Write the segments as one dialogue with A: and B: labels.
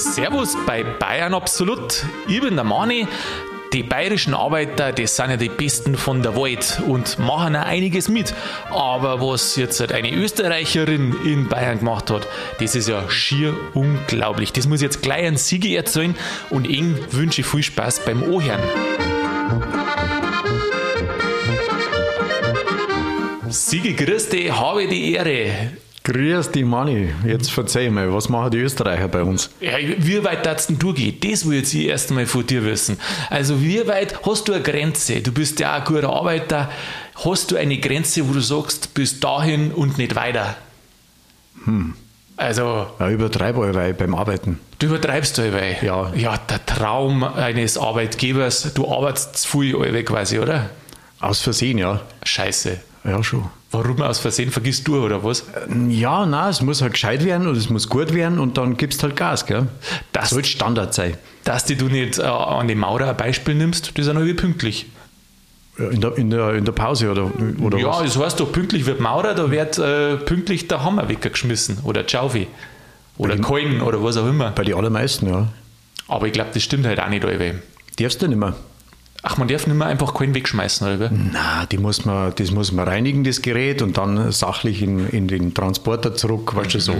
A: Servus bei Bayern Absolut. Ich bin der Mani. Die bayerischen Arbeiter, das sind ja die Besten von der Welt und machen auch einiges mit. Aber was jetzt halt eine Österreicherin in Bayern gemacht hat, das ist ja schier unglaublich. Das muss jetzt gleich an Siege erzählen und Ihnen wünsche ich viel Spaß beim Ohren. Siege, dich, habe die Ehre.
B: Grüß dich, Manni. Jetzt verzeih mal, was machen die Österreicher bei uns?
A: Ja, wie weit darfst denn du gehen? Das will jetzt ich erst einmal von dir wissen. Also, wie weit hast du eine Grenze? Du bist ja auch ein guter Arbeiter. Hast du eine Grenze, wo du sagst, bis dahin und nicht weiter?
B: Hm.
A: Also.
B: Ja, übertreibe allweil beim Arbeiten.
A: Du übertreibst allweil?
B: Ja.
A: Ja, der Traum eines Arbeitgebers. Du arbeitest zu viel allweil quasi, oder?
B: Aus Versehen, ja.
A: Scheiße.
B: Ja, schon.
A: Warum aus Versehen vergisst du oder was?
B: Ja, nein, es muss halt gescheit werden und es muss gut werden und dann gibst halt Gas, gell?
A: Das
B: Sollte Standard sein.
A: Dass die du nicht äh, an die Maurer ein Beispiel nimmst, die sind irgendwie pünktlich.
B: Ja, In der, in der, in der Pause oder, oder
A: ja,
B: was?
A: das heißt doch, pünktlich wird Maurer, da wird äh, pünktlich der Hammer weggeschmissen oder Tschaufi oder Kolben oder was auch immer.
B: Bei den allermeisten, ja.
A: Aber ich glaube, das stimmt halt auch nicht allweil.
B: Darfst du nicht mehr.
A: Ach, man darf nicht mehr einfach Kolben wegschmeißen, oder?
B: Na, die muss man, das muss man reinigen, das Gerät, und dann sachlich in, in den Transporter zurück, weißt du so.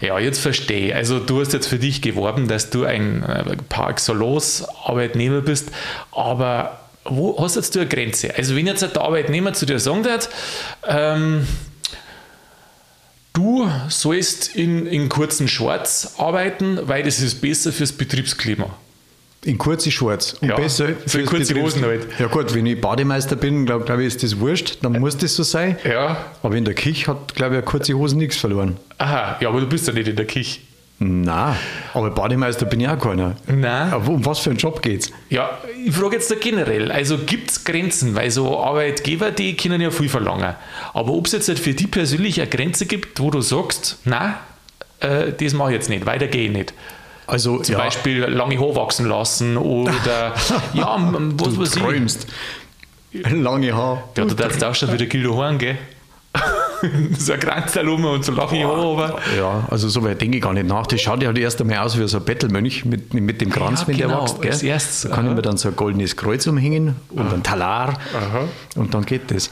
A: Ja, jetzt verstehe ich. Also du hast jetzt für dich geworben, dass du ein äh, par excellence Arbeitnehmer bist, aber wo hast jetzt du eine Grenze? Also wenn jetzt der Arbeitnehmer zu dir sagen wird, ähm, du sollst in, in kurzen Shorts arbeiten, weil das ist besser fürs Betriebsklima.
B: In kurze Shorts. Und
A: Ja,
B: besser
A: so in kurze Hosen halt.
B: Ja gut, wenn ich Bademeister bin, glaube glaub ich, ist das wurscht, dann muss das so sein.
A: Ja.
B: Aber in der Küche hat, glaube ich, eine kurze Hose nichts verloren.
A: Aha, ja, aber du bist ja nicht in der Küche.
B: Na, aber Bademeister bin ich auch keiner.
A: Nein.
B: Aber um was für einen Job geht's?
A: Ja, ich frage jetzt da generell, also gibt es Grenzen, weil so Arbeitgeber, die können ja viel verlangen. Aber ob es jetzt halt für die persönlich eine Grenze gibt, wo du sagst, nein, äh, das mache ich jetzt nicht, weiter gehe ich nicht.
B: Also,
A: Zum
B: ja,
A: Beispiel lange Haare wachsen lassen oder, ja, was
B: du
A: weiß ich.
B: träumst. Lange Haar.
A: Ja, du darfst auch schon wieder Kilo Haaren, gell? so ein Kranzteil um und so lange Haare, aber.
B: Ja, also so weit denke ich gar nicht nach. Das schaut ja halt erst einmal aus wie so ein Bettelmönch mit, mit dem Kranz,
A: Ja,
B: wenn
A: genau,
B: der wächst. Gell?
A: als erstes,
B: Da kann
A: aha.
B: ich mir dann so ein goldenes Kreuz umhängen und ein Talar und dann geht das.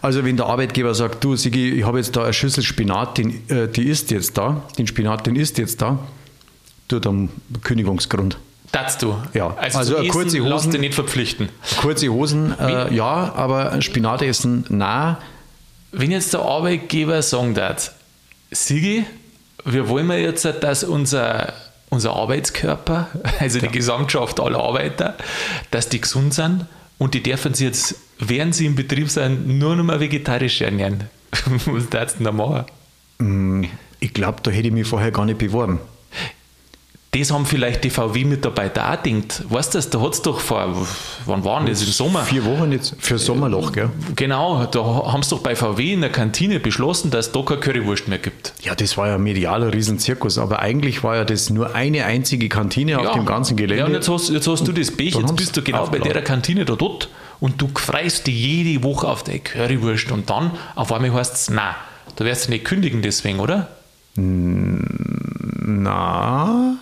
B: Also wenn der Arbeitgeber sagt, du Sigi, ich habe jetzt da eine Schüssel Spinat, den, äh, die ist jetzt da, den Spinat, den ist jetzt da, du dann Kündigungsgrund.
A: Darfst du?
B: Ja,
A: Also,
B: also kurze
A: Essen lass
B: Hosen-
A: dich nicht verpflichten.
B: Kurze Hosen, äh, ja, aber Spinat essen, na,
A: Wenn jetzt der Arbeitgeber sagen darf, Sigi, wir wollen ja jetzt, dass unser, unser Arbeitskörper, also die Gesamtschaft aller Arbeiter, dass die gesund sind und die dürfen sich jetzt, während sie im Betrieb sind, nur noch mal vegetarisch ernähren. Was darfst du denn da machen?
B: ich glaube, da hätte ich mich vorher gar nicht beworben.
A: Das haben vielleicht die VW-Mitarbeiter auch gedacht. Weißt du, das, da hat es doch vor, wann war das, im Sommer?
B: Vier Wochen jetzt für Sommerloch, gell?
A: Genau, da haben sie doch bei VW in der Kantine beschlossen, dass es da keine Currywurst mehr gibt.
B: Ja, das war ja medialer Riesenzirkus, aber eigentlich war ja das nur eine einzige Kantine auf dem ganzen Gelände.
A: Ja, und jetzt hast, jetzt hast du das Pech, jetzt bist du genau bei
B: aufgeladen.
A: der Kantine da dort und du freust dich jede Woche auf deine Currywurst und dann auf einmal heißt es, nein, da wirst du nicht kündigen deswegen, oder?
B: Na,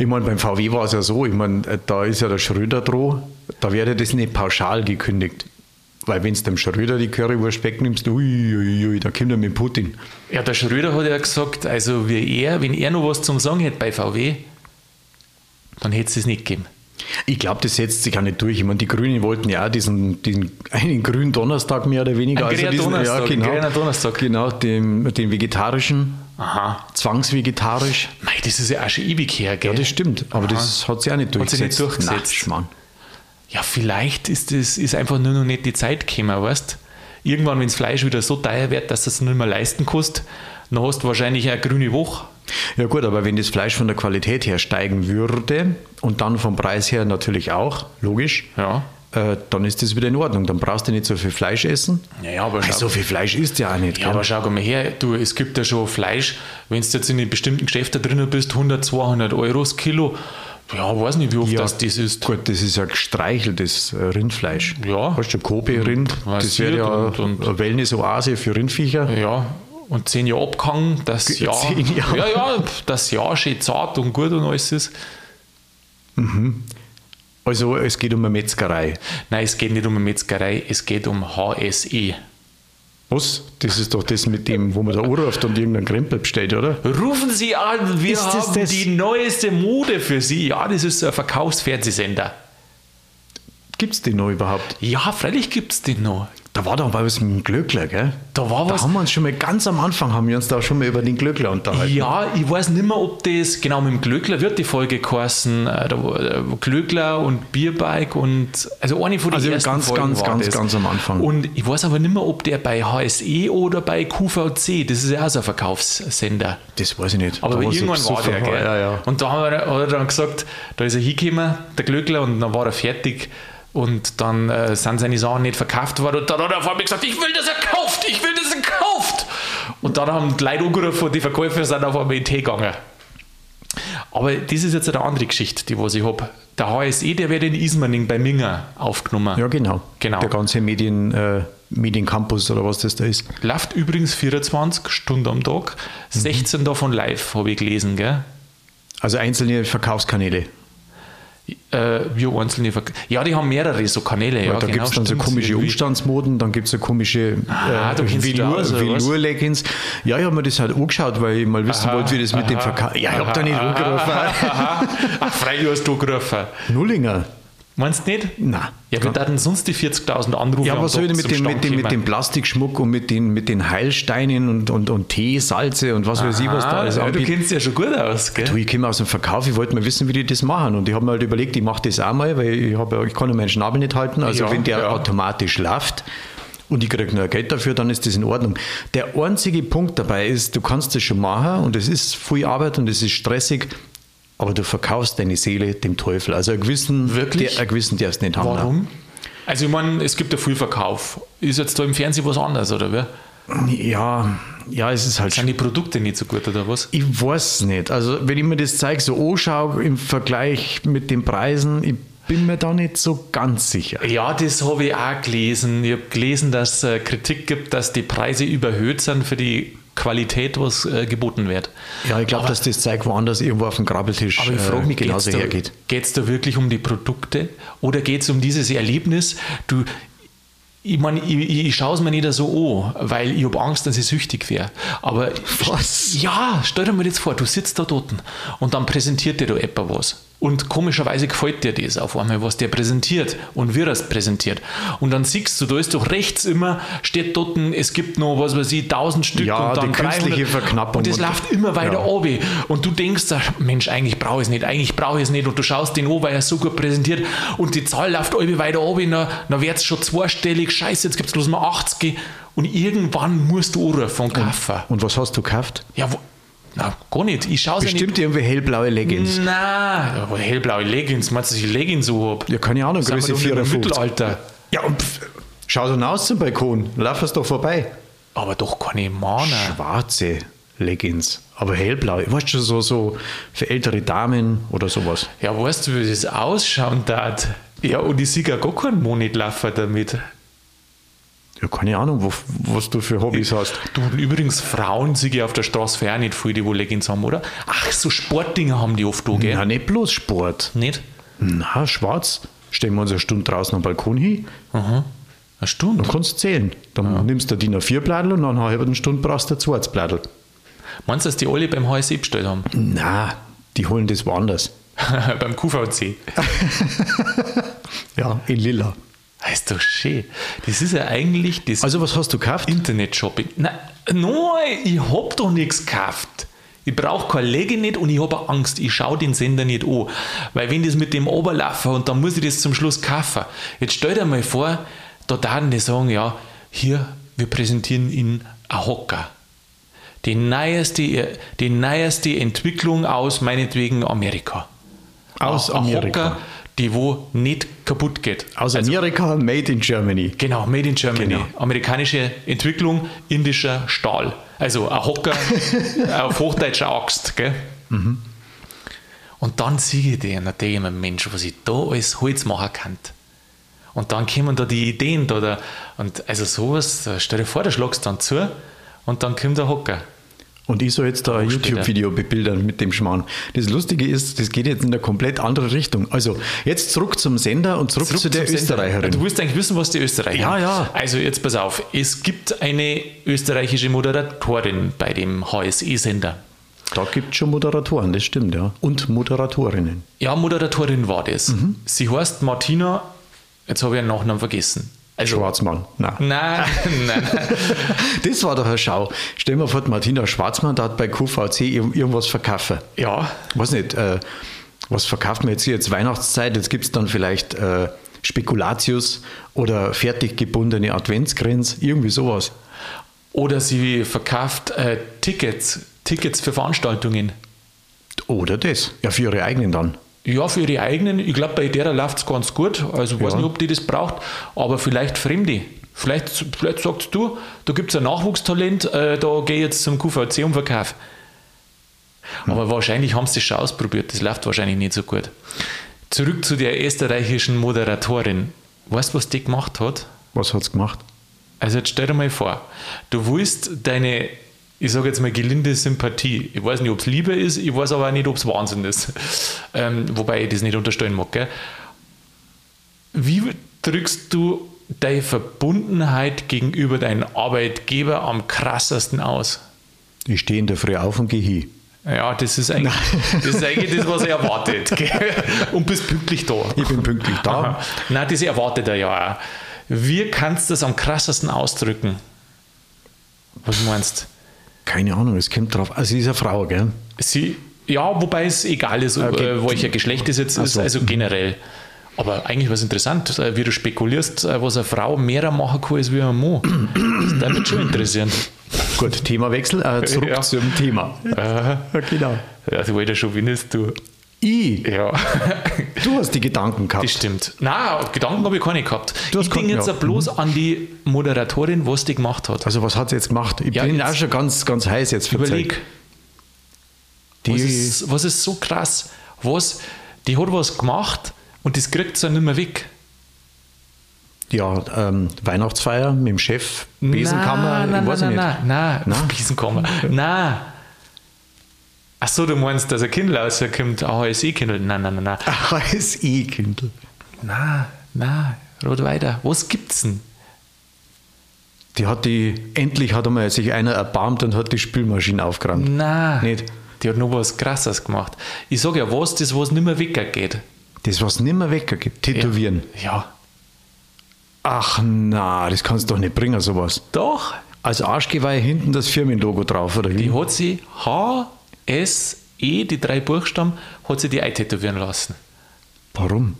B: ich meine, beim VW war es ja so, ich meine, äh, da ist ja der Schröder dran, da wäre das nicht pauschal gekündigt. Weil wenn du dem Schröder die Currywurst wegnimmst, ui, ui, ui, da kommt er mit Putin.
A: Ja, der Schröder hat ja gesagt, also wie er, wenn er noch was zum Sagen hätte bei VW, dann hätte es es nicht gegeben.
B: Ich glaube, das setzt sich auch nicht durch. Ich meine, die Grünen wollten ja auch diesen, diesen einen grünen Donnerstag mehr oder weniger.
A: Ein grüner
B: diesen,
A: Donnerstag,
B: ja, genau,
A: Donnerstag.
B: Genau, den, den vegetarischen,
A: Aha.
B: zwangsvegetarisch.
A: Mei, das ist ja auch schon ewig her, gell?
B: Ja, das stimmt, aber
A: Aha.
B: das hat sich auch nicht
A: Hat sich
B: durchgesetzt.
A: nicht durchgesetzt.
B: Schmarrn.
A: Ja, vielleicht ist das ist einfach nur noch nicht die Zeit gekommen, weißt Irgendwann, wenn das Fleisch wieder so teuer wird, dass es nicht mehr leisten kannst, dann hast du wahrscheinlich eine grüne Woche.
B: Ja gut, aber wenn das Fleisch von der Qualität her steigen würde und dann vom Preis her natürlich auch, logisch,
A: Ja.
B: Äh, dann ist das wieder in Ordnung. Dann brauchst du nicht so viel Fleisch essen.
A: Naja, aber schau,
B: so viel Fleisch isst ja auch nicht.
A: ja,
B: gell?
A: aber schau mal her, du, es gibt ja schon Fleisch, wenn du jetzt in den bestimmten Geschäften drin bist, 100, 200 Euro das Kilo. Ja, weiß nicht, wie oft
B: ja,
A: das, das ist.
B: Gut, das ist ja gestreicheltes äh, Rindfleisch.
A: Ja.
B: Weißt du, Kobe-Rind, das wäre ja
A: und- und-
B: eine Wellness-Oase für Rindviecher.
A: Ja, und zehn Jahre abgehangen, dass
B: Ge-
A: ja,
B: zehn Jahre.
A: ja, ja, das Jahr schön zart und gut und alles ist.
B: Also es geht um eine Metzgerei.
A: Nein, es geht nicht um eine Metzgerei, es geht um HSE.
B: Was? Das ist doch das mit dem, wo man da anruft und irgendeinen Krempel bestellt, oder?
A: Rufen Sie an, wir
B: Ist das
A: haben
B: das?
A: die neueste Mode für Sie. Ja, das ist so ein Verkaufsfernsehsender.
B: Gibt es den noch überhaupt?
A: Ja, freilich gibt es den noch.
B: Da war doch mal was mit dem Glöckler, gell?
A: Da war
B: Da
A: was.
B: haben wir uns schon mal ganz am Anfang haben wir uns da schon mal über den Glöckler unterhalten.
A: Ja, ich weiß nicht mehr, ob das genau mit dem Glöckler wird die Folge geheißen. äh, Da äh, Glöckler und Bierbike und also eine von den
B: Also
A: ersten
B: ganz,
A: Folgen
B: ganz,
A: war
B: ganz,
A: das.
B: ganz am Anfang.
A: Und ich weiß aber nicht mehr, ob der bei HSE oder bei QVC, das ist ja auch so ein Verkaufssender.
B: Das weiß ich nicht.
A: Aber
B: Da
A: irgendwann war der, gell?
B: Ja, ja.
A: Und da haben wir, hat er dann gesagt, da ist er hingekommen, der Glöckler, und dann war er fertig. Und dann äh, sind seine Sachen nicht verkauft worden. Und dann hat er vor mir gesagt, ich will, dass er kauft, ich will, dass er kauft. Und dann haben die Leute angerufen und die Verkäufer sind auf einmal in den Tee gegangen. Aber das ist jetzt eine andere Geschichte, die was ich habe. Der HSE, der wird in Ismaning bei Minger aufgenommen.
B: ja, genau.
A: Genau.
B: Der ganze Medien, äh, Mediencampus oder was das da ist.
A: Läuft übrigens 24 Stunden am Tag,
B: Mhm.
A: 16 davon live, habe ich gelesen. Gell?
B: Also einzelne Verkaufskanäle.
A: Äh, wir einzelne Verk Ja, die haben mehrere so Kanäle. Ja,
B: da
A: genau,
B: gibt es dann so komische
A: Irgendwie.
B: Umstandsmoden, dann gibt es so komische
A: Ah, aus, oder was?
B: Velour-Leggings. Ja, ich habe mir das halt angeschaut, weil ich mal wissen
A: Aha,
B: wollte, wie das mit dem
A: aha,
B: Verkauf. Ja, ich habe da nicht
A: aha,
B: angerufen.
A: Aha. Ach, freilich hast du gerufen.
B: Nullinger.
A: Meinst du nicht?
B: Nein.
A: Ja, wir hatten sonst die 40.000 Anrufe.
B: Ja, was soll ich mit dem, mit, dem, mit dem Plastikschmuck und mit den, mit den Heilsteinen und, und, und Tee, Salze und was weiß ich, was da alles
A: ja, du kennst ja schon gut aus, gell?
B: Du, ich komme aus dem Verkauf, ich wollte mal wissen, wie die das machen. Und ich habe mir halt überlegt, ich mache das auch mal, weil ich, hab, ich kann ja meinen Schnabel nicht halten. Also
A: Ja,
B: wenn der
A: ja.
B: automatisch läuft und ich kriege nur Geld dafür, dann ist das in Ordnung. Der einzige Punkt dabei ist, du kannst das schon machen und es ist viel Arbeit und es ist stressig, aber du verkaufst deine Seele dem Teufel. Also einen gewissen,
A: Wirklich?
B: Der, einen gewissen darfst du nicht haben.
A: Warum? Also ich meine, es gibt ja viel Verkauf. Ist jetzt da im Fernsehen was anderes, oder wie?
B: Ja, ja, es ist halt
A: Sind die Produkte nicht so gut, oder was?
B: Ich weiß nicht. Also, wenn ich mir das zeige, so anschaue im Vergleich mit den Preisen, ich bin mir da nicht so ganz sicher.
A: Ja, das habe ich auch gelesen. Ich habe gelesen, dass es äh, Kritik gibt, dass die Preise überhöht sind für die Qualität, was äh, geboten wird.
B: Ja, ich glaube, dass das Zeug woanders irgendwo auf dem Grabbeltisch
A: Aber ich frage mich,
B: äh, genauso
A: geht's da,
B: hergeht.
A: geht's da wirklich um die Produkte oder geht es um dieses Erlebnis? Du, ich meine, ich, ich, schaue es mir nicht so an, weil ich habe Angst, dass ich süchtig wäre. Aber
B: Was?
A: ja, stell dir mal jetzt vor, du sitzt da dort und dann präsentiert dir da jemand was. Und komischerweise gefällt dir das auf einmal, was der präsentiert und wie er es präsentiert. Und dann siehst du, da ist doch rechts immer, steht dort, es gibt noch, was weiß ich, 1000 Stück
B: Ja,
A: und dann
B: die künstliche
A: 300.
B: Verknappung
A: Und das
B: und-
A: läuft immer weiter
B: Ja.
A: oben. Und du denkst, Mensch, eigentlich brauche ich es nicht, eigentlich brauche ich es nicht. Und du schaust den an, weil er so gut präsentiert. Und die Zahl läuft alle weiter oben, dann, dann wird es schon zweistellig. Scheiße, jetzt gibt es bloß mal 80. Und irgendwann musst du anrufen und kaufen.
B: Und was hast du gekauft?
A: Ja, wo, na, gar nicht. Ich schaue es ja nicht.
B: Bestimmt irgendwie hellblaue Leggings.
A: Nein, aber hellblaue Leggings, meinst du, dass ich Leggings so habe?
B: Ja, keine Ahnung,
A: Sind
B: Größe
A: doch nicht im
B: 54.
A: Mittelalter.
B: Ja, und pff, schau so aus zum Balkon, lauf es doch vorbei.
A: Aber doch keine Mana.
B: Schwarze Leggings, aber hellblau. Weißt du, schon, so, so für ältere Damen oder sowas.
A: Ja, weißt du, wie das ausschauen darf? Ja, und ich sehe gar keinen Monat laufen damit.
B: Ja, keine Ahnung, wo, was du für Hobbys hast.
A: Du, übrigens, Frauen sehe ich auf der Straße für auch nicht viel, die wo Leggings haben, oder? Ach, so Sportdinger haben die oft da, gell?
B: Ja, nicht bloß Sport.
A: Nicht?
B: Na, schwarz. Stellen wir uns eine Stunde draußen am Balkon hin,
A: Aha. Eine Stunde.
B: dann kannst du zählen. Dann nimmst du DIN A4-Bladel und nach einer halben Stunde brauchst du ein zweites Bladel.
A: Meinst du, dass die alle beim HSE bestellt haben?
B: Na, die holen das woanders.
A: beim QVC.
B: Ja, in lila.
A: Das ist doch schön. Das ist ja eigentlich das
B: Also, was hast du gekauft?
A: Internet-Shopping. Nein, nein, ich hab doch nichts gekauft. Ich brauche keine Lege nicht und ich habe Angst. Ich schaue den Sender nicht an. Weil wenn das mit dem Oberlaufen und dann muss ich das zum Schluss kaufen. Jetzt stell dir mal vor, da dann die sagen, ja, hier, wir präsentieren Ihnen ein Hocker. Die neueste, die neueste Entwicklung aus meinetwegen Amerika.
B: Aus Amerika.
A: Die wo nicht kaputt geht.
B: Aus Amerika, made in Germany.
A: Genau, Made in Germany.
B: Genau.
A: Amerikanische Entwicklung, indischer Stahl. Also ein Hocker auf hochdeutscher Axt. Gell?
B: Mhm.
A: Und dann sehe ich den, und denke ich mir, Mensch, was ich da alles Holz machen kann. Und dann kommen da die Ideen da, da und also sowas, da stell dir vor, da schlagst dann zu und dann kommt der Hocker.
B: Und ich soll jetzt da ein. YouTube-Video bebildern mit dem Schmarrn. Das Lustige ist, das geht jetzt in eine komplett andere Richtung. Also jetzt zurück zum Sender und zurück,
A: Zurück
B: zu der
A: zum Sender.
B: Österreicherin.
A: Du willst eigentlich wissen, was die Österreicherin
B: Ja, ja.
A: Also jetzt pass auf. Es gibt eine österreichische Moderatorin bei dem HSE-Sender.
B: Da gibt es schon Moderatoren, das stimmt, ja. Und Moderatorinnen.
A: Ja, Moderatorin war das.
B: Mhm.
A: Sie heißt Martina, jetzt habe ich ihren Nachnamen vergessen. Also,
B: Schwarzmann. Nein.
A: Nein, nein.
B: Das war doch eine Schau. Stell dir mal vor, Martina Schwarzmann, da hat bei QVC ir- irgendwas verkaufen.
A: Ja,
B: weiß nicht, äh, was verkauft man jetzt hier? Jetzt Weihnachtszeit, jetzt gibt es dann vielleicht äh, Spekulatius oder fertig gebundene Adventsgrenz, irgendwie sowas.
A: oder sie verkauft äh, Tickets, Tickets für Veranstaltungen.
B: Oder das. Ja, für ihre eigenen dann.
A: Ja, für ihre eigenen. Ich glaube, bei der läuft es ganz gut. Also ich weiß
B: Ja.
A: nicht, ob die das braucht, aber vielleicht Fremde. Vielleicht, vielleicht sagst du, da gibt es ein Nachwuchstalent, äh, da gehe ich jetzt zum QVC und verkaufe. Aber wahrscheinlich haben sie das schon ausprobiert. Das läuft wahrscheinlich nicht so gut. Zurück zu der österreichischen Moderatorin. Weißt du, was die gemacht hat?
B: Was hat es gemacht?
A: Also jetzt stell dir mal vor, du willst deine, ich sage jetzt mal gelinde Sympathie, ich weiß nicht, ob es Liebe ist, ich weiß aber auch nicht, ob es Wahnsinn ist, ähm, wobei ich das nicht unterstellen mag. Gell? Wie drückst du deine Verbundenheit gegenüber deinem Arbeitgeber am krassesten aus?
B: Ich stehe in der Früh auf und gehe hin.
A: Ja, das ist eigentlich das, ist eigentlich das was er erwartet. Gell? Und bist pünktlich da.
B: Ich bin pünktlich da.
A: Aha. Nein, das erwartet er ja auch. Wie kannst du das am krassesten ausdrücken? Was meinst
B: Keine Ahnung, es kommt drauf. Also, sie ist eine Frau, gell?
A: Sie, ja, wobei es egal ist,
B: Okay.
A: äh, welcher Geschlecht es jetzt
B: Ach
A: ist,
B: so.
A: also generell. Aber eigentlich was interessant, äh, wie du spekulierst, äh, was eine Frau mehr machen kann als wie ein Mann. Das würde mich schon interessieren.
B: Gut, Themawechsel. Äh, zurück
A: Ja.
B: zum Thema. Ja, genau.
A: Ja, das wollte schon findest du.
B: Ich,
A: Ja,
B: du hast die Gedanken gehabt.
A: das stimmt. Nein, Gedanken habe ich keine gehabt.
B: Du hast
A: ich denke jetzt
B: ja.
A: bloß an die Moderatorin, was die gemacht hat.
B: Also, was hat sie jetzt gemacht? Ich
A: Ja,
B: bin
A: jetzt-
B: auch schon ganz, ganz heiß jetzt.
A: Überleg.
B: Die,
A: Was ist, was ist so krass? Was, die hat was gemacht und das kriegt sie nicht mehr weg.
B: ja, ähm, Weihnachtsfeier mit dem Chef, Besenkammer,
A: Nein, nein,
B: ich weiß
A: nein,
B: nicht.
A: nein, nein, Nein? Besenkammer. nein. Ach so, du meinst, dass ein Kindle rauskommt, ein HSE-Kindle? Nein, nein, nein, nein.
B: HSE-Kindle.
A: Nein, nein, rot weiter. Was gibt's denn?
B: Die hat die, endlich hat einmal sich einer erbarmt und hat die Spülmaschine aufgeräumt.
A: Nein.
B: Nicht?
A: Die hat noch was Krasses gemacht. Ich sage ja, was, das was nicht mehr weggeht.
B: Das, was nimmer weggeht, tätowieren.
A: Ja.
B: Ach na, das kannst du doch nicht bringen, sowas.
A: Doch,
B: Als Arschgeweih hinten das Firmenlogo drauf, oder wie?
A: die hat sie H, S, E, die drei Buchstaben, hat sie die eintätowieren lassen.
B: Warum?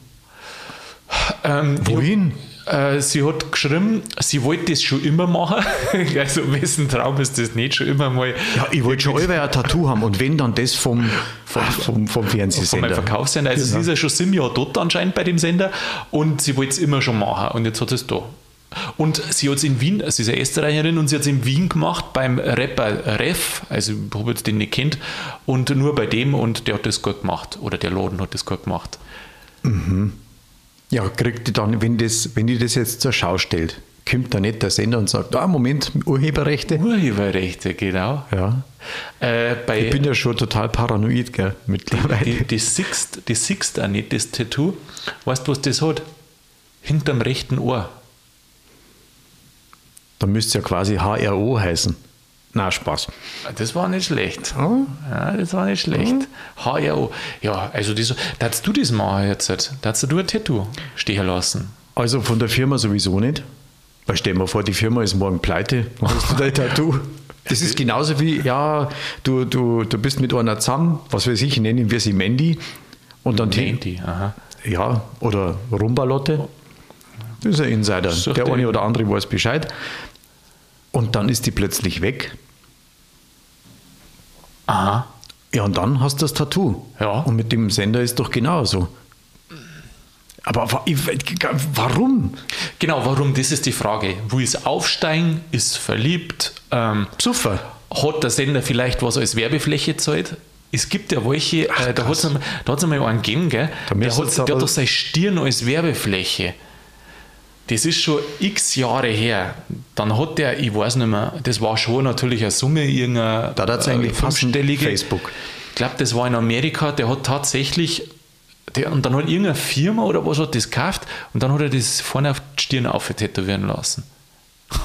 A: Ähm,
B: Wohin?
A: Äh, sie hat geschrieben, sie wollte das schon immer machen. also, wessen Traum ist das nicht schon immer mal
B: Ja, ich wollte schon allweil ein Tattoo haben und wenn, dann das vom, vom, vom, vom Fernsehsender.
A: Verkaufssender. Also,
B: Genau.
A: sie ist ja schon sieben Jahre dort anscheinend bei dem Sender und sie wollte es immer schon machen und jetzt hat es da. Und sie hat es in Wien, sie ist eine Österreicherin und sie hat es in Wien gemacht beim Rapper Ref, also ich habe jetzt den nicht kennt, und nur bei dem und der hat das gut gemacht oder der Laden hat das gut gemacht.
B: Ja, kriegt die dann, wenn, das, wenn die das jetzt zur Schau stellt, kommt da nicht der Sender und sagt, ah, Moment, Urheberrechte?
A: Urheberrechte, genau.
B: Ja.
A: Äh, bei,
B: Ich bin ja schon total paranoid, gell, mittlerweile.
A: Die, die, die siehst auch nicht, das Tattoo. Weißt du, was das hat? Hinterm rechten Ohr.
B: Da müsste es ja quasi HRO heißen. Na, Spaß.
A: Das war nicht schlecht.
B: Oh.
A: Ja, das war nicht schlecht. HRO. Ja, also das, darfst du das machen jetzt? Darfst du ein Tattoo stehen lassen?
B: Also von der Firma sowieso nicht. Weil stell dir mal vor, die Firma ist morgen pleite, dann hast du dein Tattoo. Das ist genauso wie, ja, du, du, du bist mit einer zusammen, was weiß ich, nennen wir sie Mandy. Und dann
A: Mandy, aha.
B: ja, oder Rumbalotte. Das ist ein Insider.
A: Such
B: Der eine oder andere weiß Bescheid. Und dann ist die plötzlich weg.
A: Aha.
B: Ja, und dann hast du das Tattoo.
A: Ja.
B: Und mit dem Sender ist doch genauso. Aber warum?
A: Genau, warum? Das ist die Frage. Wo ist Aufsteigen? Ist verliebt? Ähm,
B: Super.
A: hat der Sender vielleicht was als Werbefläche gezahlt? Es gibt ja welche, äh, da hat es einmal, da hat's einmal einen gegeben, gell?
B: Da
A: der, hat doch seine Stirn als Werbefläche. Das ist schon x Jahre her. dann hat der, ich weiß nicht mehr, das war schon natürlich eine Summe, irgendeine
B: Da hat's eigentlich passen,
A: fünfstellige.
B: Facebook.
A: Ich glaube, das war in Amerika, der hat tatsächlich, der, und dann hat irgendeine Firma oder was hat das gekauft und dann hat er das vorne auf die Stirn auftätowieren lassen.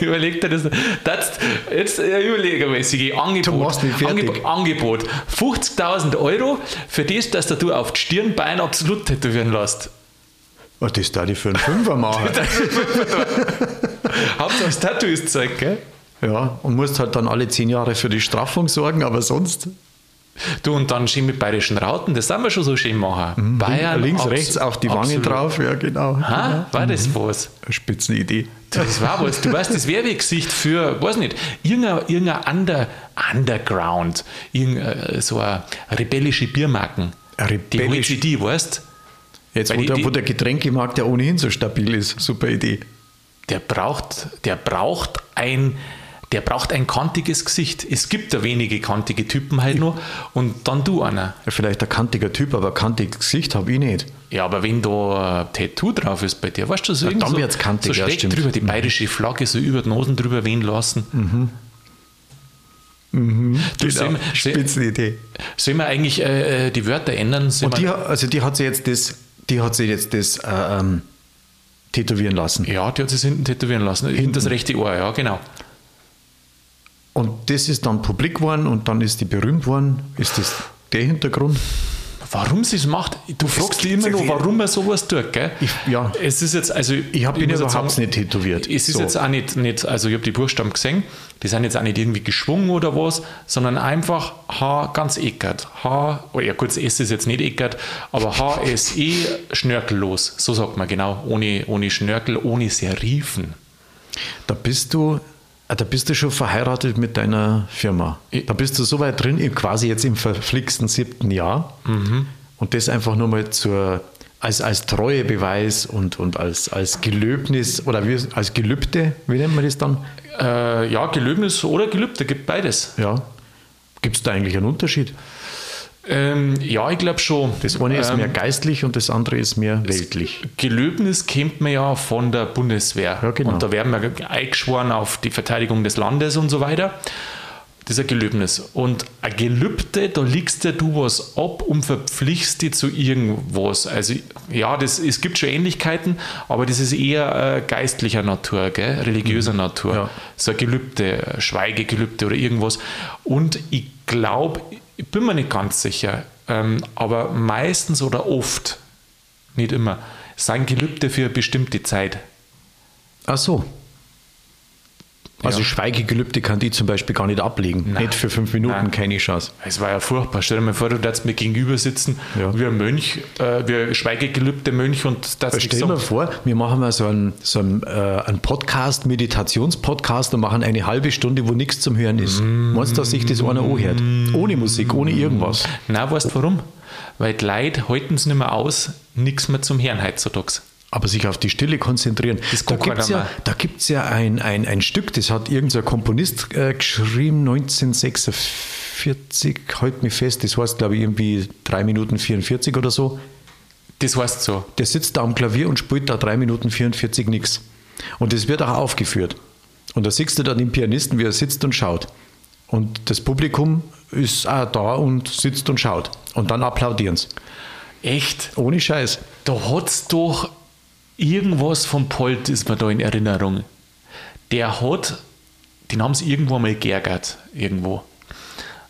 A: Überleg dir das. das jetzt ja, überlege mal, Sigi, Angebot.
B: Fertig.
A: Angebot, Angebot. 50.000 Euro für das, dass du auf die Stirn Bein absolut tätowieren lässt.
B: Oh, das da ich für einen Fünfer machen.
A: Hauptsache das Tattoo ist Zeug, gell?
B: ja, und musst halt dann alle zehn Jahre für die Straffung sorgen, aber sonst
A: Du und dann schön mit bayerischen Rauten, das sind wir schon so schön machen. Bayern,
B: links, rechts auf die Wangen
A: absolut.
B: drauf, ja genau.
A: Ha? War das was?
B: Eine Spitzenidee.
A: Das war was. Du weißt, das wäre wie Gesicht für, weiß nicht, irgendein, irgendein Under, Underground, irgendein, so eine rebellische Biermarken. Die
B: rebellisch-
A: die, weißt
B: Jetzt, wo,
A: die-
B: der, wo der Getränkemarkt ja ohnehin so stabil ist, super Idee.
A: der braucht, der braucht ein, der braucht ein kantiges Gesicht. Es gibt da wenige kantige Typen halt nur und dann du einer.
B: Ja, vielleicht ein kantiger Typ, aber ein kantiges Gesicht habe ich nicht.
A: Ja, aber wenn da ein Tattoo drauf ist bei dir, weißt du, so,
B: Ja, dann
A: so,
B: wird's kantig,
A: so
B: ja,
A: schräg
B: stimmt.
A: drüber, die bayerische Flagge so über die Nosen drüber wehen lassen. Du,
B: Genau,
A: sollen, wir-
B: Spitzenidee.
A: sollen wir eigentlich äh, äh, die Wörter ändern?
B: Und die, also die hat sie jetzt das, die hat sie jetzt das äh, ähm, tätowieren lassen.
A: ja, die hat sich hinten tätowieren lassen. Hinten das rechte Ohr, ja, genau.
B: Und das ist dann publik geworden und dann ist die berühmt worden. Ist das der Hintergrund?
A: Warum sie es macht, du fragst dich immer noch, warum er sowas tut, gell?
B: Ich- ja.
A: Es ist jetzt, also.
B: Ich hab ihn überhaupt nicht tätowiert.
A: Es ist
B: So.
A: jetzt auch nicht, nicht, also ich habe die Buchstaben gesehen, die sind jetzt auch nicht irgendwie geschwungen oder was, sondern einfach H ganz eckert. H, oh ja das S ist jetzt nicht eckert, aber HSE schnörkellos, so sagt man genau, ohne, ohne Schnörkel, ohne Serifen.
B: Da bist du, äh, da bist du schon verheiratet mit deiner Firma. Da bist du so weit drin, quasi jetzt im verflixten siebten Jahr.
A: Mhm.
B: Und das einfach nur mal zur, als, als Treuebeweis und, und als, als Gelöbnis oder wie, als Gelübde, wie nennt man das dann?
A: Äh, ja, Gelöbnis oder Gelübde, gibt beides.
B: Ja. Gibt es da eigentlich einen Unterschied?
A: Ähm, ja, ich glaube schon.
B: Das eine ist
A: Ähm,
B: mehr geistlich und das andere ist mehr weltlich.
A: Gelöbnis kennt man ja von der Bundeswehr.
B: Ja, genau.
A: Und da werden wir eingeschworen auf die Verteidigung des Landes und so weiter. Das ist ein Gelöbnis. Und ein Gelübde, da legst dir du was ab und verpflichtst dich zu irgendwas. Also, ja, das, es gibt schon Ähnlichkeiten, aber das ist eher äh, geistlicher Natur, gell? religiöser Natur.
B: Mhm. Ja.
A: So ein Gelübde, Schweigegelübde oder irgendwas. Und ich glaube, ich bin mir nicht ganz sicher, ähm, aber meistens oder oft, nicht immer, sind Gelübde für eine bestimmte Zeit.
B: Ach so. Also
A: Ja.
B: Schweigegelübde kann die zum Beispiel gar nicht ablegen.
A: Nein.
B: Nicht für fünf Minuten,
A: Nein.
B: keine Chance.
A: Es war ja furchtbar. Stell dir mal vor, du darfst mir gegenüber sitzen,
B: Ja.
A: wie ein Mönch, äh, wie ein schweigegelübde Mönch und das
B: Stell dir mal vor, wir machen mal so einen, so einen, äh, einen Podcast, Meditationspodcast und machen eine halbe Stunde, wo nichts zum Hören ist. Meinst du, dass sich das einer anhört? Ohne Musik, ohne irgendwas.
A: Na, weißt du warum? Weil die Leute halten es nicht mehr aus, nichts mehr zum Hören heutzutage.
B: Aber sich auf die Stille konzentrieren.
A: Das
B: da gibt es ja, da gibt's ja ein, ein, ein Stück, das hat irgendein Komponist äh, geschrieben, 1946, halt mich fest, das heißt, glaube ich, irgendwie 3 Minuten 44 oder so.
A: Das heißt so.
B: Der sitzt da am Klavier und spielt da 3 Minuten 44 nichts. Und das wird auch aufgeführt. Und da siehst du dann den Pianisten, wie er sitzt und schaut. Und das Publikum ist auch da und sitzt und schaut. Und dann applaudieren sie.
A: Echt?
B: Ohne Scheiß.
A: Da hat es doch irgendwas vom Polt, ist mir da in Erinnerung. Der hat, den haben sie irgendwo mal geärgert, irgendwo.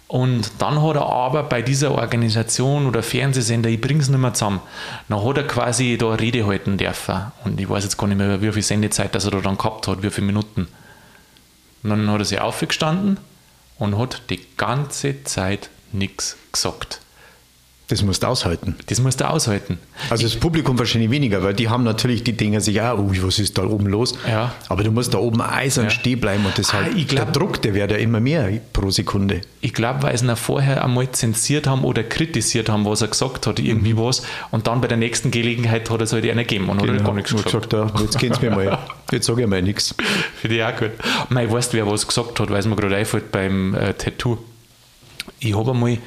A: Und dann hat er aber bei dieser Organisation oder Fernsehsender, ich bring's nicht mehr zusammen, dann hat er quasi da Rede halten dürfen. Und ich weiß jetzt gar nicht mehr, wie viel Sendezeit das er da dann gehabt hat, wie viele Minuten. Und dann hat er sich aufgestanden und hat die ganze Zeit nichts gesagt.
B: Das musst du aushalten.
A: Das musst du aushalten.
B: Also das Publikum wahrscheinlich weniger, weil die haben natürlich, die denken sich auch, ui, was ist da oben los?
A: Ja.
B: Aber du musst da oben eisern
A: Ja.
B: stehen bleiben und das
A: Ah,
B: halt,
A: ich glaub-
B: der Druck, der wird ja immer mehr pro Sekunde.
A: Ich glaube, weil sie ihn vorher einmal zensiert haben oder kritisiert haben, was er gesagt hat, irgendwie
B: Mhm.
A: was. Und dann bei der nächsten Gelegenheit hat er es halt einer gegeben und hat halt gar nichts gesagt.
B: gesagt, ja, jetzt geht's mir mal. Jetzt sage ich mal nichts.
A: Finde ich auch gut. Mei, weißt du, wer was gesagt hat, weil es mir gerade einfällt beim äh, Tattoo. Ich habe einmal,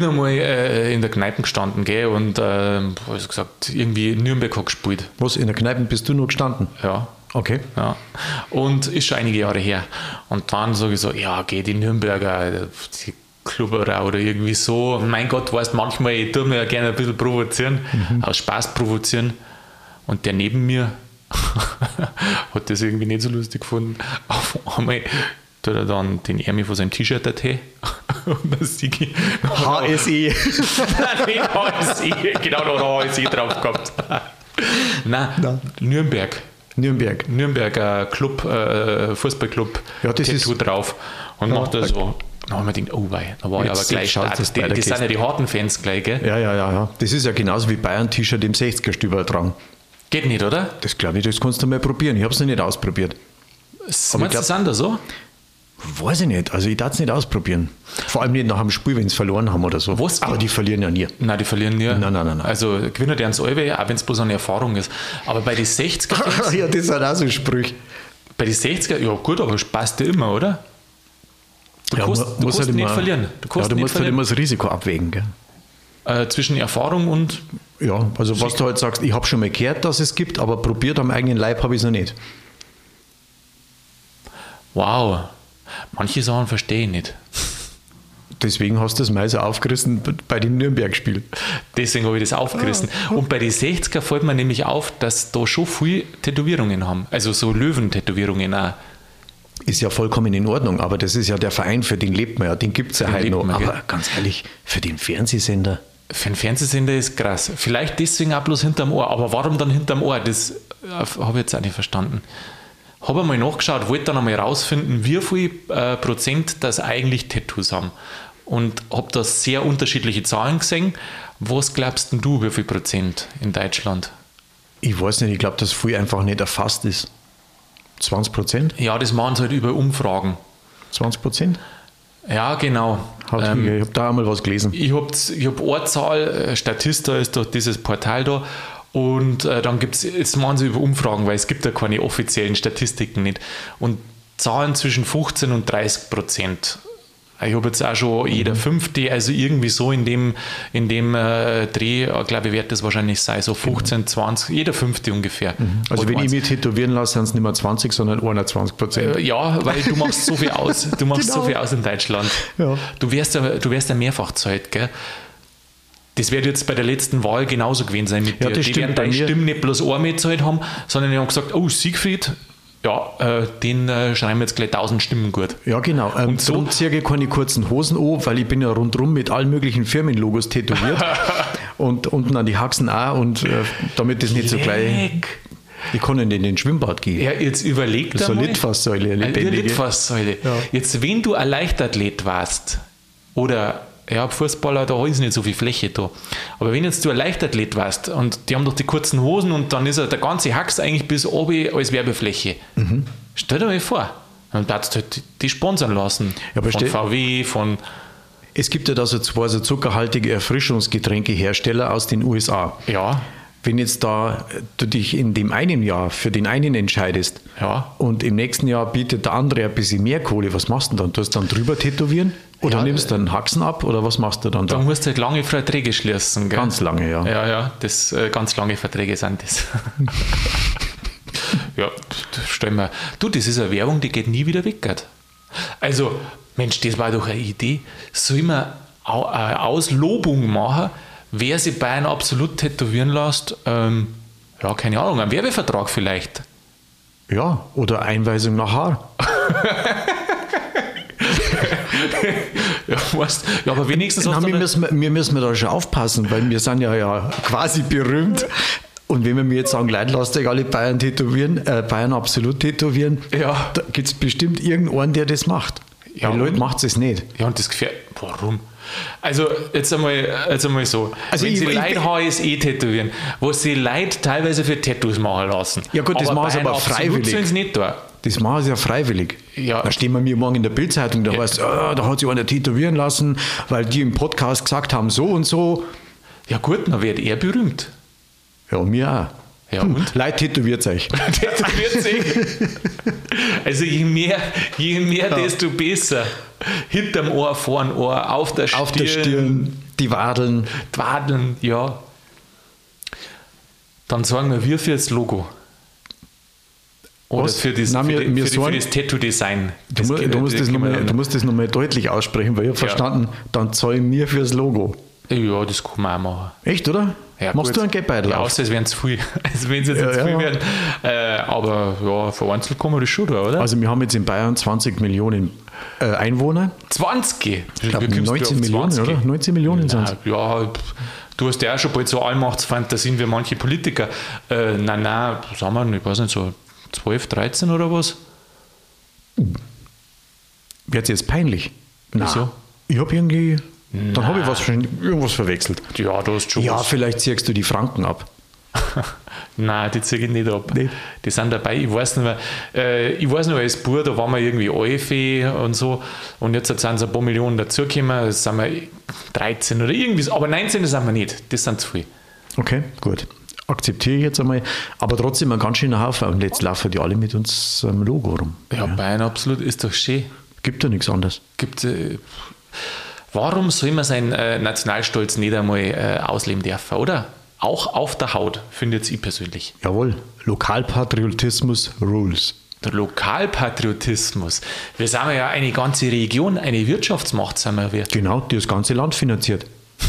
A: bin einmal äh, in der Kneipe gestanden, gell, und äh, was gesagt, irgendwie Nürnberg hat gespielt.
B: Was, in der Kneipe bist du nur gestanden?
A: Ja.
B: Okay.
A: Ja. Und ist schon einige Jahre her. Und dann sage ich so, ja, geh die Nürnberger, die Klubberer oder irgendwie so. Mein Gott, weißt manchmal, ich tue mir ja gerne ein bisschen provozieren, aus Spaß provozieren. Und der neben mir hat das irgendwie nicht so lustig gefunden. Auf einmal tut er dann den Ärmel von seinem T-Shirt dorthin und dann Sigi.
B: HSE.
A: Nein, HSE, genau da hat HSE drauf gehabt. Nein,
B: Nein.
A: Nürnberg.
B: Nürnberg.
A: Nürnberger Club, äh, Fußballclub,
B: Ja, das
A: Tattoo
B: ist-
A: drauf und
B: Ja,
A: macht da
B: da-
A: so. Dann haben wir gedacht, oh wei, da war ich
B: Jetzt-
A: aber gleich stark.
B: das
A: Die, die sind ja die harten Fans gleich, gell?
B: Ja, ja, ja, ja. Das ist ja genauso wie Bayern-T-Shirt im 60er-Stüber tragen.
A: Geht nicht, oder?
B: Das glaube ich, das kannst du mal probieren. Ich habe es noch nicht ausprobiert.
A: Meinst
B: ich
A: du,
B: glaub-
A: sind da so?
B: Weiß ich nicht. Also ich darf es nicht ausprobieren. Vor allem nicht nach dem Spiel, wenn sie verloren haben oder so.
A: Was?
B: Aber die verlieren ja nie.
A: Nein, die verlieren nie.
B: Nein, nein, nein, nein.
A: Also gewinnen die ans Alwe, auch wenn es bloß eine Erfahrung ist. Aber bei den 60er, Fans,
B: ja, das sind auch so Sprüche.
A: bei den 60er, ja gut, aber es passt ja immer, oder? Du
B: Ja,
A: kannst, du kannst
B: halt
A: nicht
B: immer-
A: verlieren. Du kannst
B: ja, du musst halt
A: verlieren.
B: immer das Risiko abwägen. Gell?
A: äh, zwischen Erfahrung und
B: Ja, also was du halt sagst, ich habe schon mal gehört, dass es gibt, aber probiert am eigenen Leib habe ich es noch nicht.
A: wow. Manche Sachen verstehe ich nicht.
B: Deswegen hast du das so aufgerissen bei den Nürnberg-Spielen.
A: Deswegen habe ich das aufgerissen.
B: Ah,
A: Und bei den 60er fällt mir nämlich auf, dass da schon viel Tätowierungen haben. Also so Löwentätowierungen auch.
B: Ist ja vollkommen in Ordnung, aber das ist ja der Verein, für den lebt man ja, den gibt es ja
A: Den
B: heute noch.
A: man,
B: aber
A: gell?
B: ganz ehrlich, für den Fernsehsender,
A: Für einen Fernsehsender ist krass. Vielleicht deswegen auch bloß hinterm Ohr. Aber warum dann hinterm Ohr? Das äh, habe ich jetzt auch nicht verstanden. Habe einmal nachgeschaut, wollte dann einmal rausfinden, wie viel äh, Prozent das eigentlich Tattoos haben. Und habe da sehr unterschiedliche Zahlen gesehen. Was glaubst denn du, wie viel Prozent in Deutschland?
B: ich weiß nicht, ich glaube, dass viel einfach nicht erfasst ist. 20 Prozent?
A: Ja, das machen sie halt über Umfragen.
B: 20 Prozent?
A: Ja, genau. Ähm,
B: ich habe da einmal was gelesen.
A: Ich habe ich hab eine Zahl, äh, Statista ist doch dieses Portal da. Und äh, dann gibt es, jetzt machen sie über Umfragen, weil es gibt ja keine offiziellen Statistiken nicht. Und Zahlen zwischen 15 und 30 Prozent. Ich habe jetzt auch schon jeder Fünfte, also irgendwie so in dem, in dem äh, Dreh, äh, glaube ich, wird das wahrscheinlich sein, so 15, 20, jeder Fünfte ungefähr.
B: Also
A: Hat
B: wenn ich mich tätowieren lasse, sind es nicht mehr 20, sondern 21 Prozent.
A: Äh, Ja, weil du machst so viel aus. Du machst so
B: Genau.
A: viel aus in Deutschland.
B: Ja.
A: Du wärst ja, du wärst ja mehrfach Zeit, gell? Das wird jetzt bei der letzten Wahl genauso gewesen sein mit
B: Ja,
A: dir. Die
B: stimmt
A: werden deine. Stimmen nicht bloß einmal gezahlt haben, sondern die haben gesagt, oh, Siegfried, ja, äh, den äh, schreiben wir jetzt gleich 1000 Stimmen gut.
B: Ja, genau. Ähm,
A: Und so-
B: Darum ziehe ich keine kurzen Hosen an, weil ich bin ja rundrum mit allen möglichen Firmenlogos tätowiert. und unten an die Haxen auch. Und äh, damit das nicht so gleich... Ich kann nicht in den Schwimmbad gehen.
A: Ja, jetzt überleg
B: So eine
A: mal.
B: Litfaßsäule, eine
A: Eine
B: lebendige.
A: Litfaßsäule.
B: Ja.
A: Jetzt, wenn du ein Leichtathlet warst, oder ja, Fußballer, da ist nicht so viel Fläche da. Aber wenn jetzt du ein Leichtathlet warst und die haben doch die kurzen Hosen und dann ist ja der ganze Hax eigentlich bis oben als Werbefläche.
B: Mhm.
A: Stell dir mal vor, dann darfst du halt die sponsern lassen.
B: Ja,
A: von VW, von.
B: Es gibt ja da so zwei so zuckerhaltige Erfrischungsgetränkehersteller aus den USA.
A: Ja,
B: Wenn jetzt da du dich in dem einen Jahr für den einen entscheidest
A: Ja.
B: und im nächsten Jahr bietet der andere ein bisschen mehr Kohle, was machst du dann? Du dann drüber tätowieren? Oder
A: Ja,
B: nimmst du einen Haxen ab oder was machst du dann
A: da
B: da?
A: musst du halt lange Verträge schließen. Gell?
B: Ganz lange, ja.
A: Ja, ja, das äh, ganz lange Verträge sind das. ja, stell mal. Du, das ist eine Werbung, die geht nie wieder weg. Gell? Also, Mensch, das war doch eine Idee. Soll man au- eine Auslobung machen, wer sich Bayern absolut tätowieren lässt? Ähm, ja, keine Ahnung, ein Werbevertrag vielleicht.
B: Ja, oder Einweisung nach Haar.
A: Ja, weißt, ja aber wenigstens du
B: wir, müssen, wir müssen da schon aufpassen, weil wir sind ja, ja quasi berühmt. Und wenn wir mir jetzt sagen, Leute, lasst euch alle Bayern tätowieren, äh, Bayern absolut tätowieren,
A: Ja.
B: da gibt es bestimmt irgendeinen, der das macht.
A: Ja,
B: Die Leute macht es nicht.
A: Ja, und das gefällt. Warum? Also, jetzt einmal, jetzt einmal so.
B: Also
A: wenn
B: ich-
A: sie Leute HSE tätowieren, wo sie Leute teilweise für Tattoos machen lassen.
B: Ja gut, das machen sie aber freiwillig.
A: sollen sie nicht da.
B: Das machen sie ja freiwillig.
A: Ja.
B: Da stehen wir mir morgen in der Bildzeitung, da heißt ah, da hat sich einer tätowieren lassen, weil die im Podcast gesagt haben, so und so.
A: Ja, gut, dann wird er berühmt.
B: Ja, mir auch.
A: Ja, und?
B: Leute, tätowiert euch.
A: Tätowiert sich. Also, je mehr, je mehr desto besser. Hinterm Ohr, vorn Ohr, auf der Stirn.
B: Auf der Stirn, die Wadeln.
A: Wadeln, ja. Dann sagen wir, wir für das Logo. Oder
B: Was?
A: für das,
B: Nein,
A: für, die- für, die- für
B: sagen-
A: das Tattoo-Design.
B: Du, mu- du, musst das noch mal- du musst das nochmal deutlich aussprechen, weil ich habe verstanden, dann zahlen wir fürs Logo.
A: Ja, das kann man auch machen.
B: Echt, oder?
A: Ja,
B: Machst
A: gut.
B: du einen Geldbeutel
A: Ja,
B: auf?
A: außer es wären zu viel. Also wenn es jetzt
B: Ja,
A: zu
B: ja,
A: viel
B: ja.
A: werden. Äh, aber ja, vereinzelt kann man das schon oder?
B: Also wir haben jetzt in Bayern 20 Millionen äh, Einwohner.
A: 20.
B: Ich glaube 19 Millionen, oder? 19 Millionen sind es.
A: Ja, du hast ja auch schon bald so Allmachtsfantasien wie manche Politiker. Äh, nein, nein, sagen wir, ich weiß nicht, so 12, 13 oder was?
B: Wird es jetzt peinlich? Nein.
A: Wieso?
B: Ich habe irgendwie, dann habe ich was, irgendwas verwechselt.
A: Ja, du hast schon
B: Ja,
A: was.
B: vielleicht ziehst du die Franken ab.
A: Nein, die ziehe ich nicht ab.
B: Nicht?
A: Die sind dabei. Ich weiß nicht mehr, äh, ich weiß noch, als Bub, da waren wir irgendwie Alfee und so. Und jetzt sind es ein paar Millionen dazugekommen. Jetzt sind wir 13 oder irgendwie. Aber 19 sind wir nicht. Das sind zu viel.
B: Okay, gut. Akzeptiere ich jetzt einmal. Aber trotzdem ein ganz schöner Haufen. Und jetzt laufen die alle mit unserem Logo rum.
A: Ja, Bayern absolut ist doch schön.
B: Gibt ja nichts anderes.
A: Gibt, äh, warum soll man seinen äh, Nationalstolz nicht einmal äh, ausleben dürfen, oder? Auch auf der Haut, finde ich persönlich.
B: Jawohl, Lokalpatriotismus rules.
A: Der Lokalpatriotismus. Wir sind ja eine ganze Region, eine Wirtschaftsmacht sind wir. wir.
B: Genau, die das ganze Land finanziert.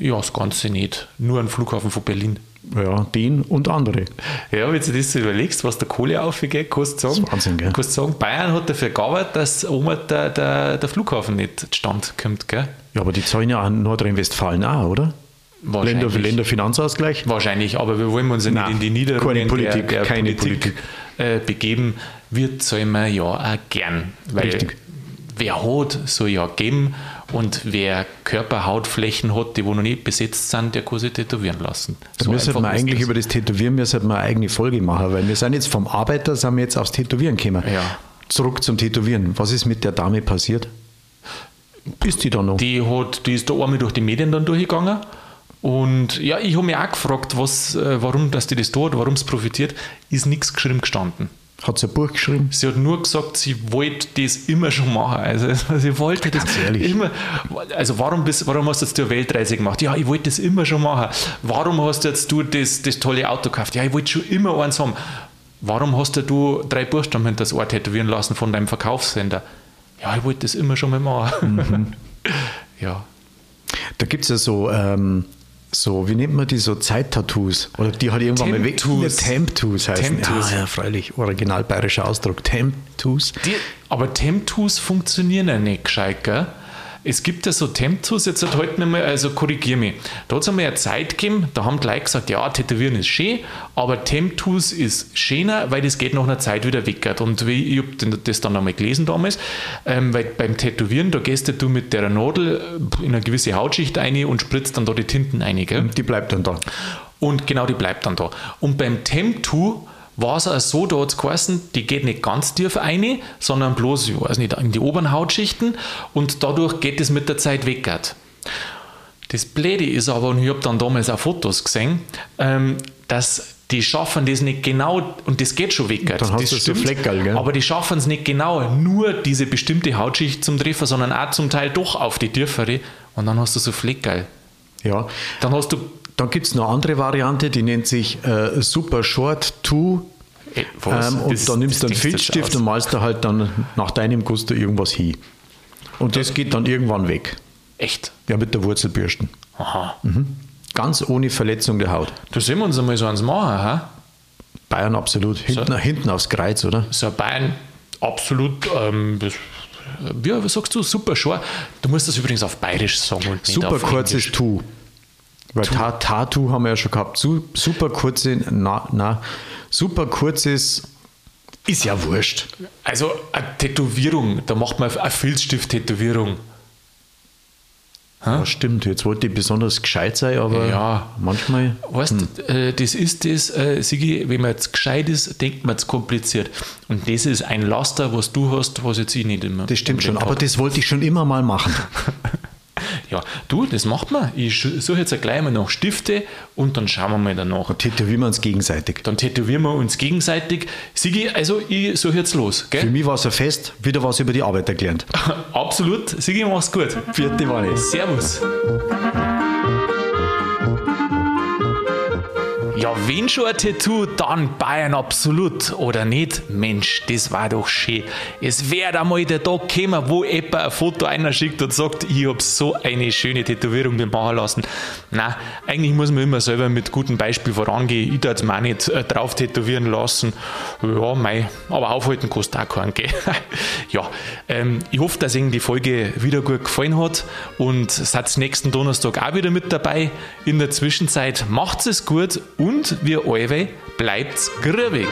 A: Ja, das Ganze nicht. Nur ein Flughafen von Berlin.
B: Ja, den und andere.
A: Ja, wenn du dir das so überlegst, was der Kohle aufgeht, kannst du sagen,
B: Wahnsinn, gell?
A: kannst sagen, Bayern hat dafür gearbeitet, dass oben der, der, der Flughafen nicht zustande kommt. Gell?
B: Ja, aber die zahlen ja an Nordrhein-Westfalen auch, oder? Länder, Länderfinanzausgleich?
A: Wahrscheinlich, aber wir wollen uns ja nicht in die Niederungen
B: keine Politik,
A: der, der
B: keine
A: Politik, Äh, begeben. Wir zahlen wir ja auch gern.
B: Richtig.
A: Wer hat, soll ja geben. Und wer Körperhautflächen hat, die wo noch nicht besetzt sind, der kann sich tätowieren lassen.
B: So müssen
A: einfach
B: wir
A: ist
B: eigentlich
A: das.
B: über das Tätowieren müssen wir eine eigene Folge machen, weil wir sind jetzt vom Arbeiter sind wir jetzt aufs Tätowieren gekommen.
A: Ja.
B: Zurück zum Tätowieren. Was ist mit der Dame passiert? Ist die da noch?
A: Die, hat, die ist da einmal durch die Medien dann durchgegangen. Und ja, ich habe mich auch gefragt, was, äh, warum dass die das tut, warum es profitiert, ist nichts geschrieben gestanden.
B: Hat sie ein Buch geschrieben?
A: Sie hat nur gesagt, sie wollte das immer schon machen. Also sie wollte das immer. Also warum, bist, warum hast du jetzt die Weltreise gemacht? Ja, ich wollte das immer schon machen. Warum hast du jetzt du das, das tolle Auto gekauft? Ja, ich wollte schon immer eins haben. Warum hast du drei Buchstaben hinter das Ohr tätowieren lassen von deinem Verkaufssender? Ja, ich wollte das immer schon mal machen. ja.
B: Da gibt es ja so, ähm, so, wie nennt man die, so Zeit-Tattoos? Oder die hat irgendwann mal weg.
A: Temp-Toos.
B: Temp-Toos heißen.
A: Temp-Toos.
B: Ja, ja, freilich. Original bayerischer Ausdruck. Temp-Toos.
A: Die, aber Temptus funktionieren ja nicht gescheit, gell? Es gibt ja so Temptus, jetzt hat heute nicht mehr, also korrigier mich. Da hat es einmal eine Zeit gegeben, da haben die Leute gesagt, ja, Tätowieren ist schön, aber Temptus ist schöner, weil das geht nach einer Zeit wieder weg. Und wie, ich habe das dann einmal gelesen damals, ähm, weil beim Tätowieren, da gehst du mit der Nadel äh, in eine gewisse Hautschicht rein und spritzt dann da die Tinten rein, gell?
B: Die bleibt dann da.
A: Und genau, die bleibt dann da. Und beim Temp2 war es auch so, da hat es geheißen, die geht nicht ganz tief rein, sondern bloß, ich weiß nicht, in die oberen Hautschichten und dadurch geht es mit der Zeit weg. Das Blöde ist aber, und ich habe dann damals auch Fotos gesehen, ähm, dass die schaffen das nicht genau, und das geht schon weg.
B: Dann hast
A: das
B: du so Fleckerl, gell?
A: Aber die schaffen es nicht genau, nur diese bestimmte Hautschicht zum Treffen, sondern auch zum Teil doch auf die tiefere. Und dann hast du so Fleckerl.
B: Ja.
A: Dann hast du
B: Dann gibt es noch eine andere Variante, die nennt sich äh, Super Short 2.
A: Ey, was?
B: Ähm, und
A: Das-
B: dann nimmst du einen
A: das
B: Filzstift und malst da halt dann nach deinem Gusto irgendwas hin. Und das geht dann irgendwann weg.
A: Echt?
B: Ja, mit der Wurzelbürsten.
A: Aha.
B: Ganz ohne Verletzung der Haut.
A: Da sehen wir uns einmal so eins machen, ha?
B: Bayern absolut. Hinten, hinten aufs Kreuz, oder?
A: So ein Bein, absolut, ähm, das, wie, was sagst du, super schon. Du musst das übrigens auf Bayerisch sagen und nicht
B: Super
A: auf
B: kurzes. Tu. Weil Ta Tattoo haben wir ja schon gehabt. Su super kurze, na, na, super kurzes ist ja wurscht.
A: Also eine Tätowierung, da macht man eine Filzstift-Tätowierung.
B: Ja, stimmt. Jetzt wollte ich besonders gescheit sein, aber
A: Ja.
B: manchmal.
A: Weißt du, äh, das ist das, äh, Sigi, wenn man jetzt gescheit ist, denkt man es kompliziert. Und das ist ein Laster, was du hast, was jetzt ich nicht immer.
B: Das stimmt schon, aber das wollte ich schon immer mal machen.
A: Ja, du, das macht man. Ich suche jetzt gleich mal noch Stifte und dann schauen wir mal danach.
B: Tätowieren wir uns gegenseitig.
A: Dann tätowieren wir uns gegenseitig. Sigi, also ich suche jetzt los,
B: Für
A: gell?
B: mich war es ein Fest, wieder was über die Arbeit gelernt.
A: Absolut. Sigi, mach's gut.
B: Vierte es.
A: Servus. Ja, wenn schon ein Tattoo, dann Bayern absolut, oder nicht? Mensch, das war doch schön. Es wäre da mal der Tag gekommen, wo jemand ein Foto einer schickt und sagt, ich habe so eine schöne Tätowierung mir machen lassen. Na, eigentlich muss man immer selber mit gutem Beispiel vorangehen. Ich darf es mir auch nicht äh, drauf tätowieren lassen. Ja, mei, aber aufhalten kostet auch keinen, gell? ja, ähm, ich hoffe, dass Ihnen die Folge wieder gut gefallen hat und seid nächsten Donnerstag auch wieder mit dabei. In der Zwischenzeit macht es gut und und wir alle bleibt's grübig.